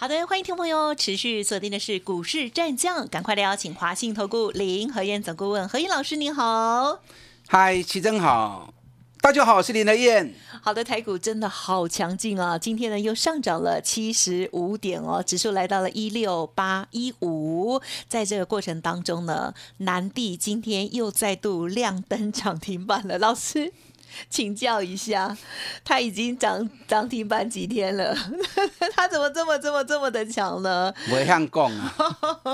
好的，欢迎听众朋友持续锁定的是股市战将，赶快来邀请华信投顾林和燕总顾问何燕老师，您好。嗨，齐真好，大家好，我是林德燕。好的，台股真的好强劲啊！今天呢又上涨了七十五点哦，指数来到了一六八一五。在这个过程当中呢，南地今天又再度亮灯涨停板了，老师。请教一下，他已经涨涨停板几天了？他怎么这么这么这么的强呢？我想讲啊。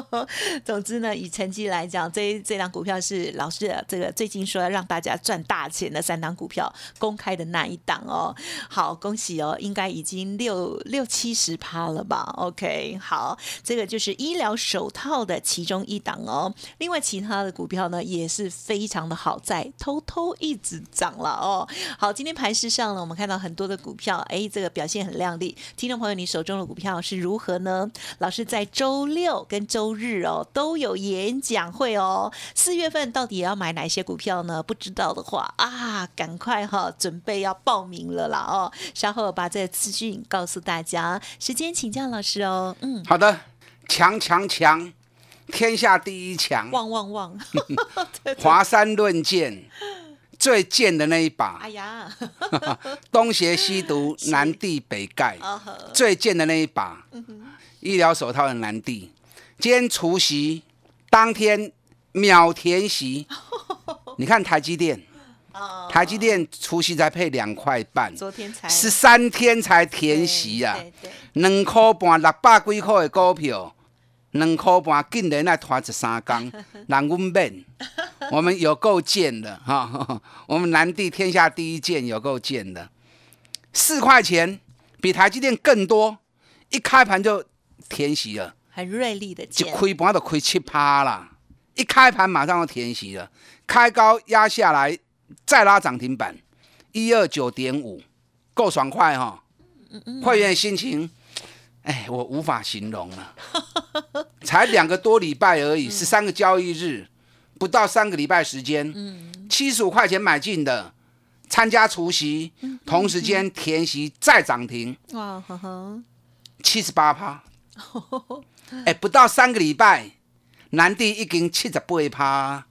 总之呢，以成绩来讲，这这档股票是老师这个最近说要让大家赚大钱的三档股票公开的那一档哦。好，恭喜哦，应该已经六六七十趴了吧？OK，好，这个就是医疗手套的其中一档哦。另外其他的股票呢，也是非常的好，在偷偷一直涨了。哦，好，今天盘市上呢，我们看到很多的股票，哎，这个表现很亮丽。听众朋友，你手中的股票是如何呢？老师在周六跟周日哦都有演讲会哦。四月份到底要买哪些股票呢？不知道的话啊，赶快哈，准备要报名了啦哦。稍后把这个资讯告诉大家。时间请教老师哦。嗯，好的，强强强，天下第一强，旺旺旺，华山论剑。最贱的那一把，哎呀，东邪西毒，南帝北丐，最贱的那一把，医疗手套的南帝，今天除夕当天秒填席，你看台积电，台积电除夕才配两块半，昨天才。十三天才填席啊，两块半六百几块的股票。两块半，竟然来拖十三天，让阮免，我们有够贱的哈！我们南地天下第一贱，有够贱的。四块钱比台积电更多，一开盘就填息了，很锐利的就开盘都亏七趴啦！一开盘马上就填息了，开高压下来，再拉涨停板，一二九点五，够爽快哈！会员心情。哎，我无法形容了，才两个多礼拜而已，十三个交易日，不到三个礼拜时间，七十五块钱买进的，参加除夕，同时间填息再涨停，哇呵呵，七十八趴，哎，不到三个礼拜，南地已经七十八趴。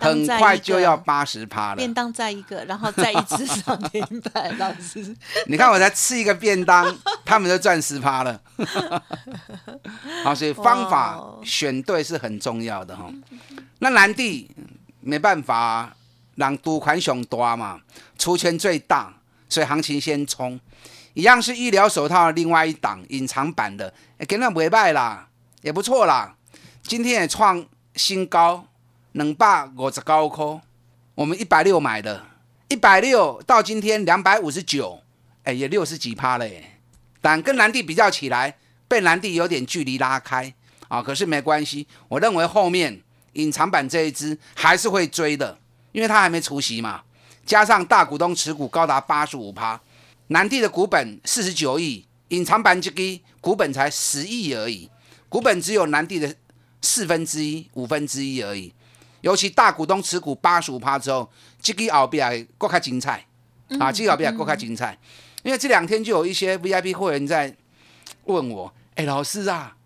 很快就要八十趴了。便当再一个，然后再一次涨停板，老师。你看我才吃一个便当，他们就赚十趴了。好，所以方法选对是很重要的哈。那蓝地没办法，让赌款熊多嘛，出圈最大，所以行情先冲。一样是医疗手套，另外一档隐藏版的，给那不败啦，也不错啦。今天也创新高。两百五十九块，我们一百六买的，一百六到今天两百五十九，哎，也六十几趴了耶。但跟蓝地比较起来，被蓝地有点距离拉开啊。可是没关系，我认为后面隐藏版这一支还是会追的，因为它还没除息嘛。加上大股东持股高达八十五趴，蓝地的股本四十九亿，隐藏版这个股本才十亿而已，股本只有蓝地的四分之一、五分之一而已。尤其大股东持股八十五趴之后，这个后边更加精彩啊！这个后边更加精彩，因为这两天就有一些 VIP 会员在问我：“哎，老师啊，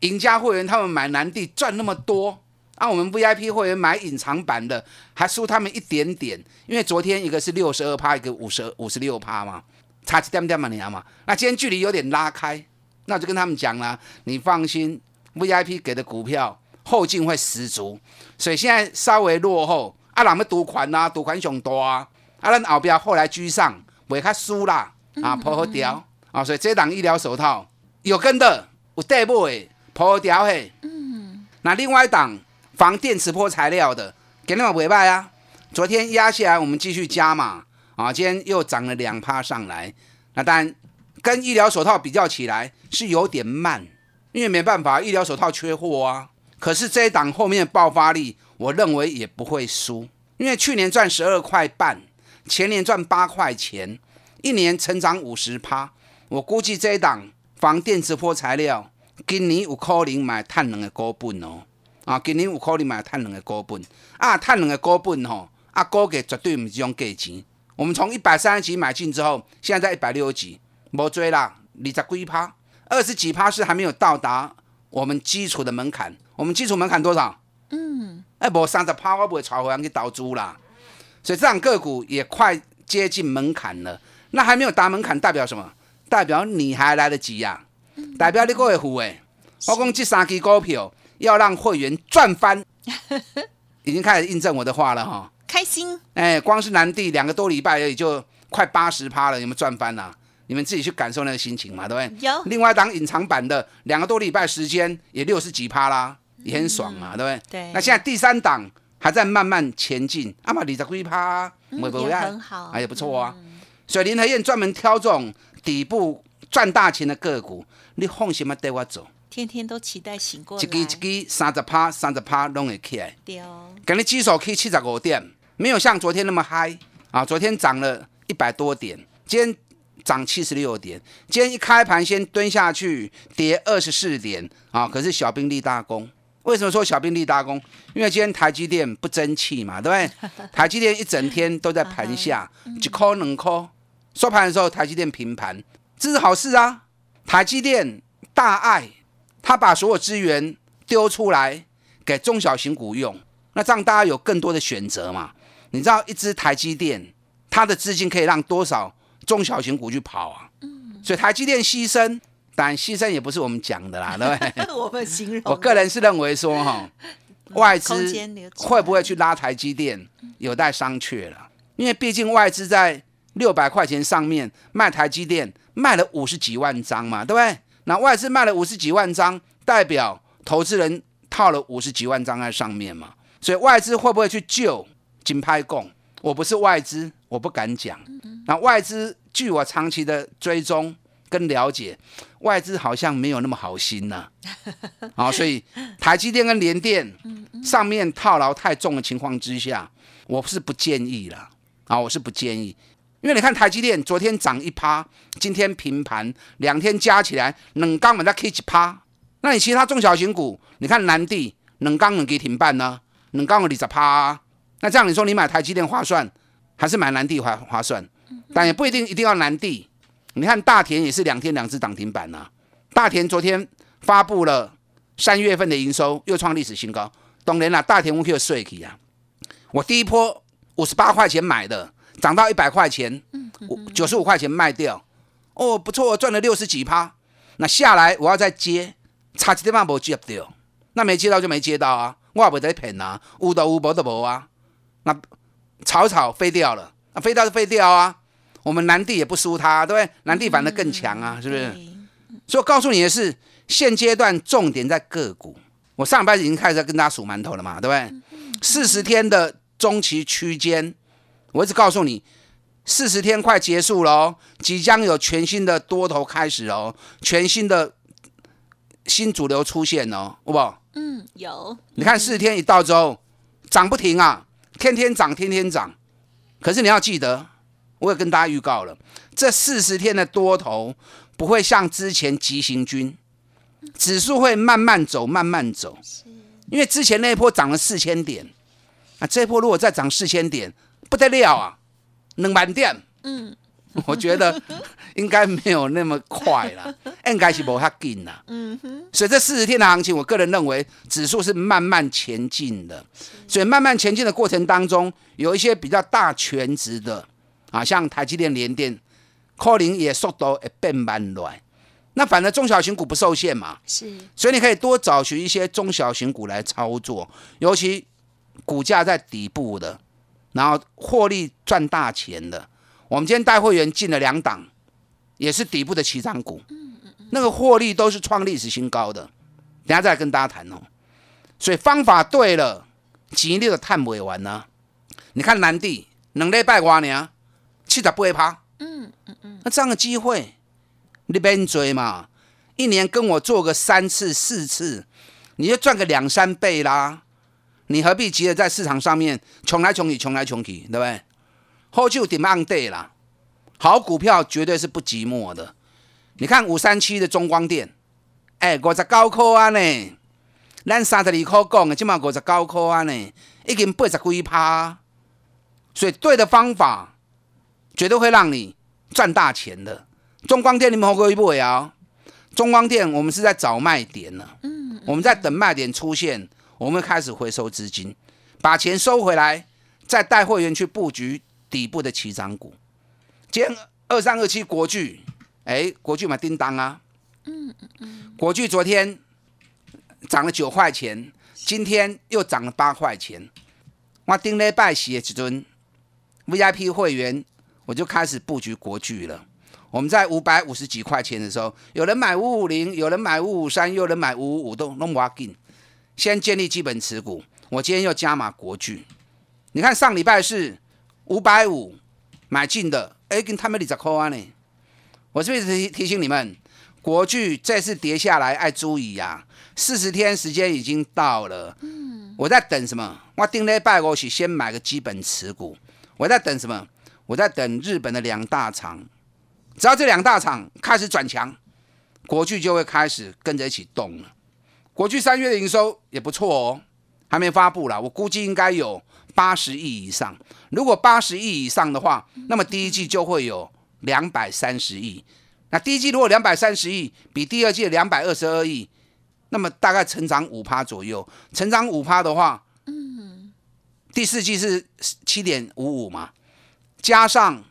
赢家会员他们买南地赚那么多，啊，我们 VIP 会员买隐藏版的还输他们一点点，因为昨天一个是六十二趴，一个五十五十六趴嘛，差一点点嘛，你知道吗？那今天距离有点拉开，那就跟他们讲了，你放心，VIP 给的股票。”后劲会十足，所以现在稍微落后。啊，人要赌款啊，赌款上多啊。啊，咱后边后来居上，袂较输啦。啊，破好掉啊，所以这档医疗手套有跟的，有带不的，破好掉嘿。嗯。那另外一档防电磁波材料的，给你们尾拜啊。昨天压下来，我们继续加嘛。啊，今天又涨了两趴上来。那当然跟医疗手套比较起来是有点慢，因为没办法，医疗手套缺货啊。可是这一档后面的爆发力，我认为也不会输，因为去年赚十二块半，前年赚八块钱，一年成长五十趴。我估计这一档防电磁波材料，今年有可能买碳能的高本哦。啊，今年有可能买碳能的高本啊，碳能的高本吼，啊，高价绝对不是这种价钱。我们从一百三十几买进之后，现在在一百六十几，无追啦，二十几趴，二十几趴是还没有到达我们基础的门槛。我们基础门槛多少？嗯，哎，无三十趴，我不会炒回来去倒租啦。所以这档个股也快接近门槛了。那还没有达门槛，代表什么？代表你还来得及呀，代表你够会付诶。我讲这三支股票要让会员赚翻，已经开始印证我的话了哈。开心哎，光是南地两个多礼拜而已，就快八十趴了，有没有赚翻了？你们自己去感受那个心情嘛，对不对？有。另外一档隐藏版的两个多礼拜时间也六十几趴啦，也很爽嘛，对不对？对。那现在第三档还在慢慢前进，阿玛二十几趴，会不会很好？哎，也不错啊。所以林和燕专门挑这种底部赚大钱的个股，你放心嘛带我走。天天都期待醒过来。一支一支三十趴，三十趴拢会起来。对。今日指数去七十五点，没有像昨天那么嗨啊！昨天涨了一百多点，今天涨七十六点。今天一开盘先蹲下去，跌二十四点啊！可是小兵立大功。为什么说小兵立大功？因为今天台积电不争气嘛，对不对？台积电一整天都在盘下，一颗两颗。收盘的时候，台积电平盘，这是好事啊！台积电大爱。他把所有资源丢出来给中小型股用，那这样大家有更多的选择嘛？你知道一支台积电，它的资金可以让多少中小型股去跑啊？嗯，所以台积电牺牲，但牺牲也不是我们讲的啦，对不对？我们形容。我个人是认为说哈，外资会不会去拉台积电，有待商榷了。因为毕竟外资在六百块钱上面卖台积电，卖了五十几万张嘛，对不对？那外资卖了五十几万张，代表投资人套了五十几万张在上面嘛？所以外资会不会去救金拍供？我不是外资，我不敢讲。那外资据我长期的追踪跟了解，外资好像没有那么好心呐。啊，所以台积电跟联电上面套牢太重的情况之下，我是不建议了。啊，我是不建议。因为你看台积电昨天涨一趴，今天平盘，两天加起来冷钢本在 K 一趴。那你其他中小型股，你看南地冷钢能给停办呢？冷钢有二十趴。那这样你说你买台积电划算，还是买南地划划算？但也不一定一定要南地。你看大田也是两天两只涨停板呢。大田昨天发布了三月份的营收，又创历史新高。当然啦，大田我可以睡起啊。我第一波五十八块钱买的。涨到一百块钱，五九十五块钱卖掉，哦，不错，赚了六十几趴。那下来我要再接，差几点半没接掉，那没接到就没接到啊，我也不得骗啊，有的有，无的无啊。那草草飞掉了，那飞掉就飞掉啊。我们南地也不输他，对不对？南地反而更强啊，是不是？所以我告诉你的是，现阶段重点在个股。我上礼拜已经开始在跟大家数馒头了嘛，对不对？四十天的中期区间。我一直告诉你，四十天快结束了哦，即将有全新的多头开始哦，全新的新主流出现哦，好不好？嗯，有。你看四十天一到之后，涨不停啊，天天涨，天天涨。可是你要记得，我也跟大家预告了，这四十天的多头不会像之前急行军，指数会慢慢走，慢慢走。因为之前那一波涨了四千点，啊，这一波如果再涨四千点。不得了啊，能满点。嗯，我觉得应该没有那么快了，应该是无遐紧啦。嗯哼，所以这四十天的行情，我个人认为指数是慢慢前进的。所以慢慢前进的过程当中，有一些比较大全值的啊，像台积电、联电，可能也速度会变慢来。那反正中小型股不受限嘛，是，所以你可以多找寻一些中小型股来操作，尤其股价在底部的。然后获利赚大钱的，我们今天带会员进了两档，也是底部的起涨股，嗯嗯嗯那个获利都是创历史新高的。等下再跟大家谈哦。所以方法对了，钱你就探不完呢。你看南地两礼拜瓜呢，七十八趴，嗯嗯嗯，那这样的机会你别追嘛，一年跟我做个三次四次，你就赚个两三倍啦。你何必急着在市场上面穷来穷去，穷来穷去，对不对？后就顶 on day 啦，好股票绝对是不寂寞的。你看五三七的中光电，哎，五十九块啊呢，咱三十二块讲的，今嘛五十九块啊呢，已经八十几趴，所以对的方法，绝对会让你赚大钱的。中光电你们好过一步啊？中光电我们是在找卖点呢，嗯，我们在等卖点出现，我们开始回收资金，把钱收回来，再带会员去布局。底部的起涨股，今天二三二七国巨，哎，国巨嘛叮当啊，嗯嗯嗯，国巨昨天涨了九块钱，今天又涨了八块钱。我顶礼拜四的时阵，VIP 会员我就开始布局国巨了。我们在五百五十几块钱的时候，有人买五五零，有人买五五三，有人买五五五，都弄挖进，先建立基本持股。我今天又加码国巨，你看上礼拜是。五百五买进的，哎，跟他们二十块啊呢。我是不是提提醒你们，国巨这次跌下来，爱注意呀。四十天时间已经到了，嗯，我在等什么？我定礼拜我是先买个基本持股。我在等什么？我在等日本的两大厂，只要这两大厂开始转强，国巨就会开始跟着一起动了。国巨三月的营收也不错哦，还没发布啦，我估计应该有。八十亿以上，如果八十亿以上的话，那么第一季就会有两百三十亿。那第一季如果两百三十亿，比第二季的两百二十二亿，那么大概成长五趴左右。成长五趴的话，嗯，第四季是七点五五嘛，加上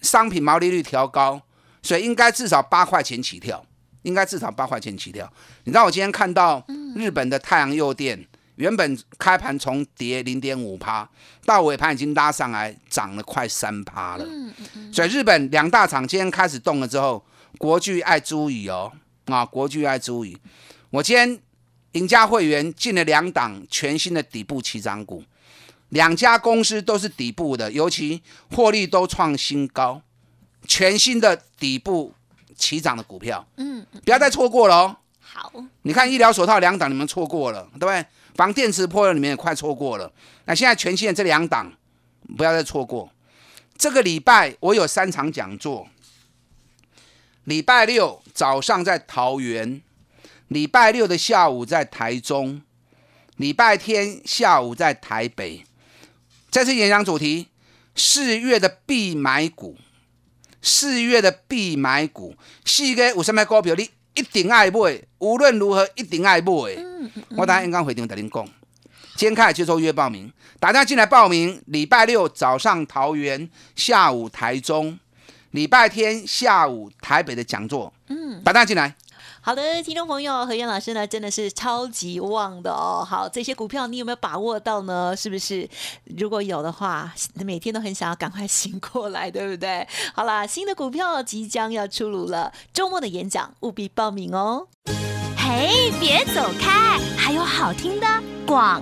商品毛利率调高，所以应该至少八块钱起跳，应该至少八块钱起跳。你知道我今天看到日本的太阳诱电。原本开盘从跌零点五趴，到尾盘已经拉上来，涨了快三趴了。所以日本两大厂今天开始动了之后，国巨爱注意哦，啊，国巨爱注意。我今天赢家会员进了两档全新的底部起涨股，两家公司都是底部的，尤其获利都创新高，全新的底部起涨的股票，嗯，不要再错过了哦。好，你看医疗手套两档，你们错过了，对不对？防电池破了你们也快错过了，那现在全新的这两档不要再错过。这个礼拜我有三场讲座，礼拜六早上在桃园，礼拜六的下午在台中，礼拜天下午在台北。这次演讲主题：四月的必买股，四月的必买股，四月有什么股票你？一定爱买，无论如何一定爱买。我等下应该会场跟您讲，今天开始接受约报名，大家进来报名。礼拜六早上桃园，下午台中，礼拜天下午台北的讲座，嗯，大家进来。好的，听众朋友，何燕老师呢，真的是超级旺的哦。好，这些股票你有没有把握到呢？是不是？如果有的话，每天都很想要赶快醒过来，对不对？好啦，新的股票即将要出炉了，周末的演讲务必报名哦。嘿，别走开，还有好听的广。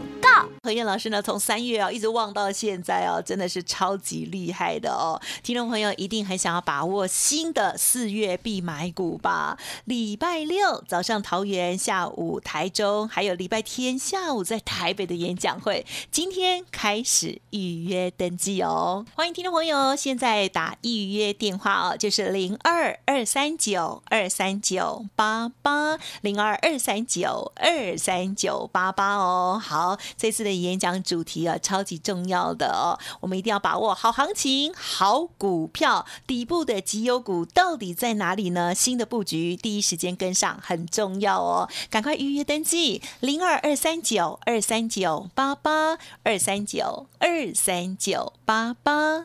何燕老师呢？从三月啊一直旺到现在哦，真的是超级厉害的哦。听众朋友一定很想要把握新的四月必买股吧？礼拜六早上桃园，下午台中，还有礼拜天下午在台北的演讲会，今天开始预约登记哦。欢迎听众朋友现在打预约电话哦，就是零二二三九二三九八八零二二三九二三九八八哦。好，这。次的演讲主题啊，超级重要的哦，我们一定要把握好行情、好股票，底部的绩优股到底在哪里呢？新的布局第一时间跟上很重要哦，赶快预约登记零二二三九二三九八八二三九二三九八八。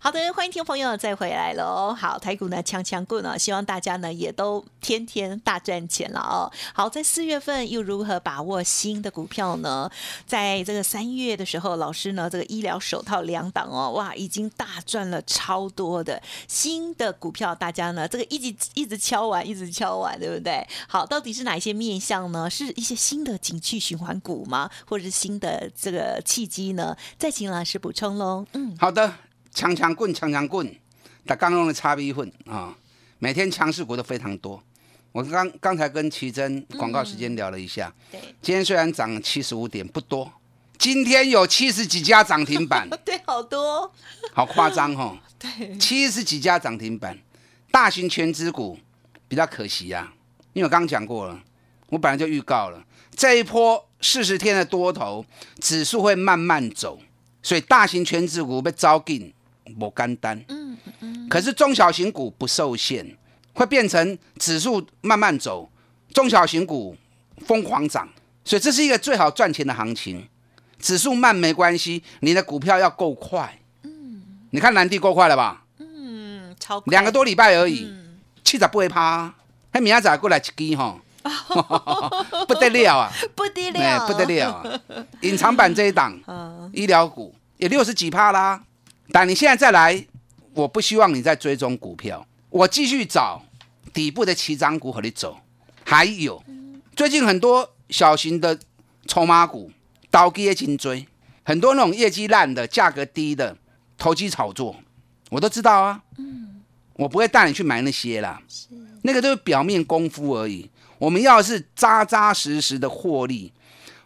好的，欢迎听朋友再回来喽。好，台股呢强强棍呢，希望大家呢也都天天大赚钱了哦。好，在四月份又如何把握新的股票呢？在这个三月的时候，老师呢这个医疗手套两档哦，哇，已经大赚了超多的新的股票，大家呢这个一直一直敲完，一直敲完，对不对？好，到底是哪一些面向呢？是一些新的景气循环股吗？或者是新的这个契机呢？再请老师补充喽。嗯，好的。强强棍，强强棍，他刚用的差一份啊！每天强势股都非常多。我刚刚才跟奇珍广告时间聊了一下，对，今天虽然涨七十五点，不多，今天有七十几家涨停板，对，好多，好夸张哈！对，七十几家涨停板，大型全资股比较可惜呀，因为我刚刚讲过了，我本来就预告了这一波四十天的多头指数会慢慢走，所以大型全资股被招进。不干单，嗯嗯，可是中小型股不受限，会变成指数慢慢走，中小型股疯狂涨，所以这是一个最好赚钱的行情。指数慢没关系，你的股票要够快。嗯，你看南地够快了吧？嗯，超两个多礼拜而已，七十不会趴，还明仔过来一支哈，不得了啊，不得了，不得了，隐藏版这一档，医疗股也六十几趴啦。但你现在再来，我不希望你再追踪股票，我继续找底部的起涨股和你走。还有，最近很多小型的筹码股倒跌紧追，很多那种业绩烂的、价格低的投机炒作，我都知道啊。嗯，我不会带你去买那些啦，那个都是表面功夫而已。我们要的是扎扎实实的获利，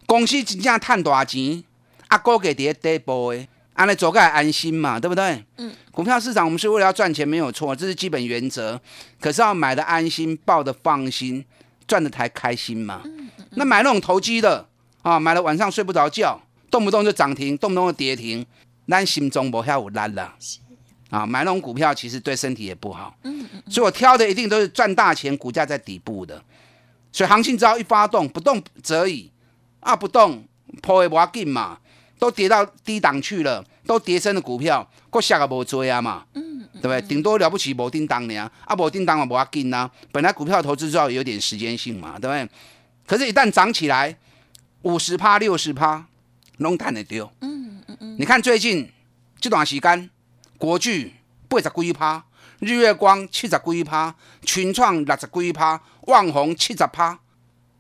公司真正赚大钱，阿哥给跌底部的。安来走个安心嘛，对不对？嗯，股票市场我们是为了要赚钱，没有错，这是基本原则。可是要买的安心，抱的放心，赚的才开心嘛。嗯嗯。那买那种投机的啊，买了晚上睡不着觉，动不动就涨停，动不动就跌停，那心中不下有烂了。啊，买那种股票其实对身体也不好。嗯嗯。所以我挑的一定都是赚大钱，股价在底部的。所以行情只要一发动，不动则已，啊不动破也不要紧嘛。都跌到低档去了，都跌升的股票，国下个无追啊嘛，嗯，对不对？顶多了不起无叮当呢，啊无叮当嘛无要紧呐。本来股票投资就要有点时间性嘛，对不对？可是，一旦涨起来，五十趴、六十趴，拢赚得丢。嗯嗯嗯。你看最近这段时间，国巨八十几趴，日月光七十几趴，群创六十几趴，旺宏七十趴，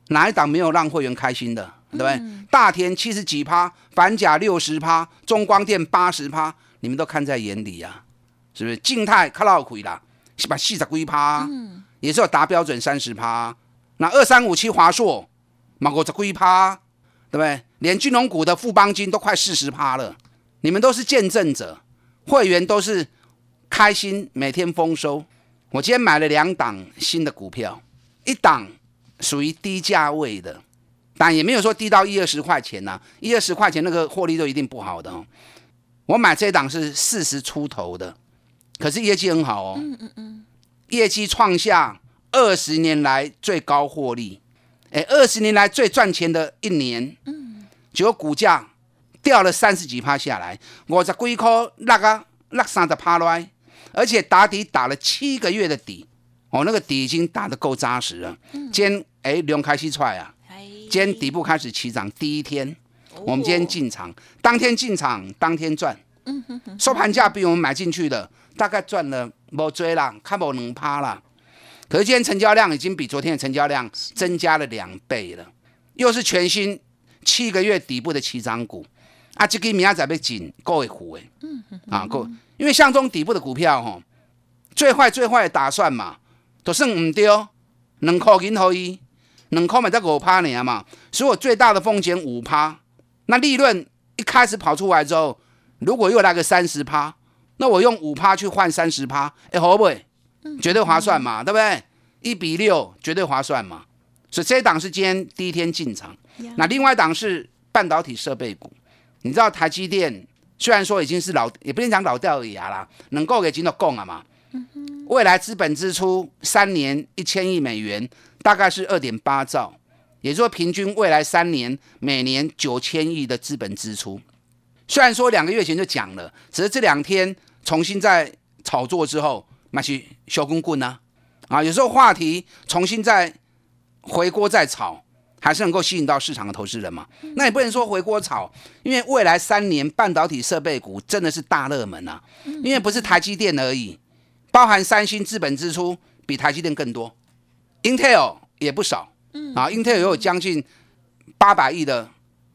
哪一档没有让会员开心的？对不对？大田七十几趴，反甲六十趴，中光电八十趴，你们都看在眼里呀，是不是？静态卡拉亏啦，是把四十几趴，嗯也是有达标准三十趴。那二三五七华硕，马五十几趴，对不对？连金融股的富邦金都快四十趴了，你们都是见证者，会员都是开心，每天丰收。我今天买了两档新的股票，一档属于低价位的。但也没有说低到一二十块钱呐，一二十块钱那个获利都一定不好的哦。我买这档是四十出头的，可是业绩很好哦。嗯嗯嗯，业绩创下二十年来最高获利，哎，二十年来最赚钱的一年。嗯，结果股价掉了三十几趴下来，五十几块那个那三十趴来，而且打底打了七个月的底，哦，那个底已经打得够扎实了。今天哎，龙开始出来啊。今天底部开始起涨，第一天，我们今天进场，当天进场，当天赚。收盘价比我们买进去的大概赚了无追啦，看无能趴啦。可是今天成交量已经比昨天的成交量增加了两倍了，又是全新七个月底部的起涨股。啊，这个明仔载要紧，各位虎诶。嗯啊，够，因为像中底部的股票吼，最坏最坏的打算嘛，都算唔丢，两块银可以。能扣买在五趴年嘛，所以我最大的风险五趴，那利润一开始跑出来之后，如果又来个三十趴，那我用五趴去换三十趴，哎，好不会？绝对划算嘛，对不对？一比六，绝对划算嘛。所以这一档是今天第一天进场，那另外一档是半导体设备股。你知道台积电虽然说已经是老，也不能讲老掉牙啦，能够给金都供了嘛。未来资本支出三年一千亿美元。大概是二点八兆，也就是说平均未来三年每年九千亿的资本支出。虽然说两个月前就讲了，只是这两天重新再炒作之后，那去修公棍呢？啊，有时候话题重新再回锅再炒，还是能够吸引到市场的投资人嘛？那也不能说回锅炒，因为未来三年半导体设备股真的是大热门啊！因为不是台积电而已，包含三星资本支出比台积电更多，Intel 也不少，嗯啊，Intel 也有将近八百亿的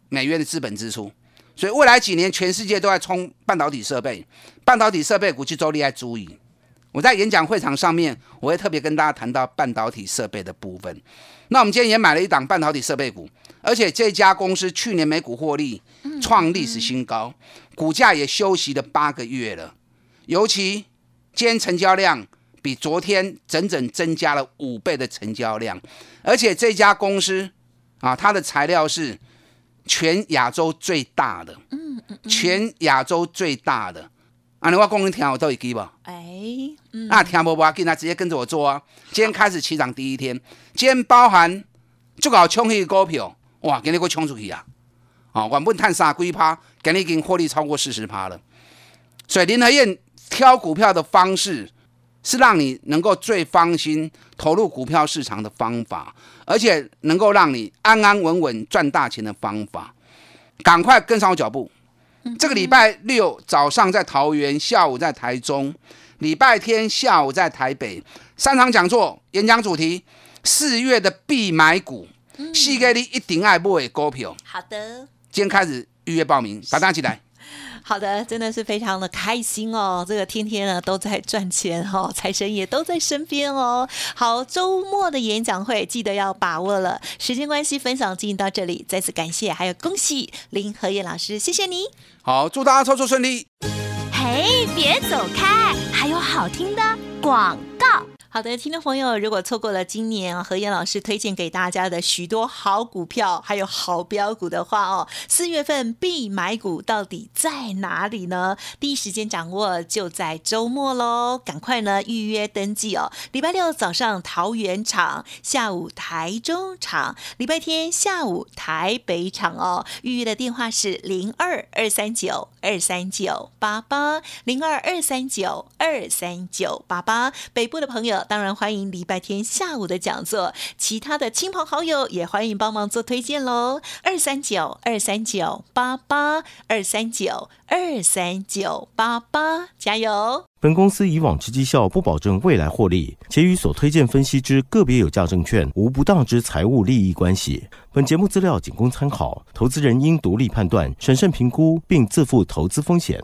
美元的资本支出。所以未来几年，全世界都在冲半导体设备，半导体设备股去周立在注意。我在演讲会场上面，我会特别跟大家谈到半导体设备的部分。那我们今天也买了一档半导体设备股，而且这家公司去年每股获利创历史新高，股价也休息了八个月了。尤其今天成交量比昨天整整增加了五倍的成交量，而且这家公司啊，它的材料是。全亚洲最大的，嗯嗯，全亚洲最大的，啊，你话公你听我都会记不？哎，那听不不要紧，那直接跟着我做啊！今天开始起涨第一天，今天包含就搞冲起股票，哇，给你给冲出去啊！啊，原本探三几趴，给你已经获利超过四十趴了。所以林和燕挑股票的方式。是让你能够最放心投入股票市场的方法，而且能够让你安安稳稳赚大钱的方法。赶快跟上我脚步！这个礼拜六早上在桃园，下午在台中，礼拜天下午在台北，三场讲座，演讲主题：四月的必买股，四月你一定爱买股票。好的，今天开始预约报名，把大家起来。好的，真的是非常的开心哦！这个天天呢都在赚钱哦，财神也都在身边哦。好，周末的演讲会记得要把握了。时间关系，分享进行到这里，再次感谢，还有恭喜林和燕老师，谢谢你。好，祝大家操作顺利。嘿，别走开，还有好听的广告。好的，听众朋友，如果错过了今年何燕老师推荐给大家的许多好股票，还有好标股的话哦，四月份必买股到底在哪里呢？第一时间掌握就在周末喽，赶快呢预约登记哦。礼拜六早上桃园场，下午台中场，礼拜天下午台北场哦。预约的电话是零二二三九二三九八八零二二三九二三九八八，北部的朋友。当然欢迎礼拜天下午的讲座，其他的亲朋好友也欢迎帮忙做推荐喽。二三九二三九八八二三九二三九八八，加油！本公司以往之绩效不保证未来获利，且与所推荐分析之个别有价证券无不当之财务利益关系。本节目资料仅供参考，投资人应独立判断、审慎评估，并自负投资风险。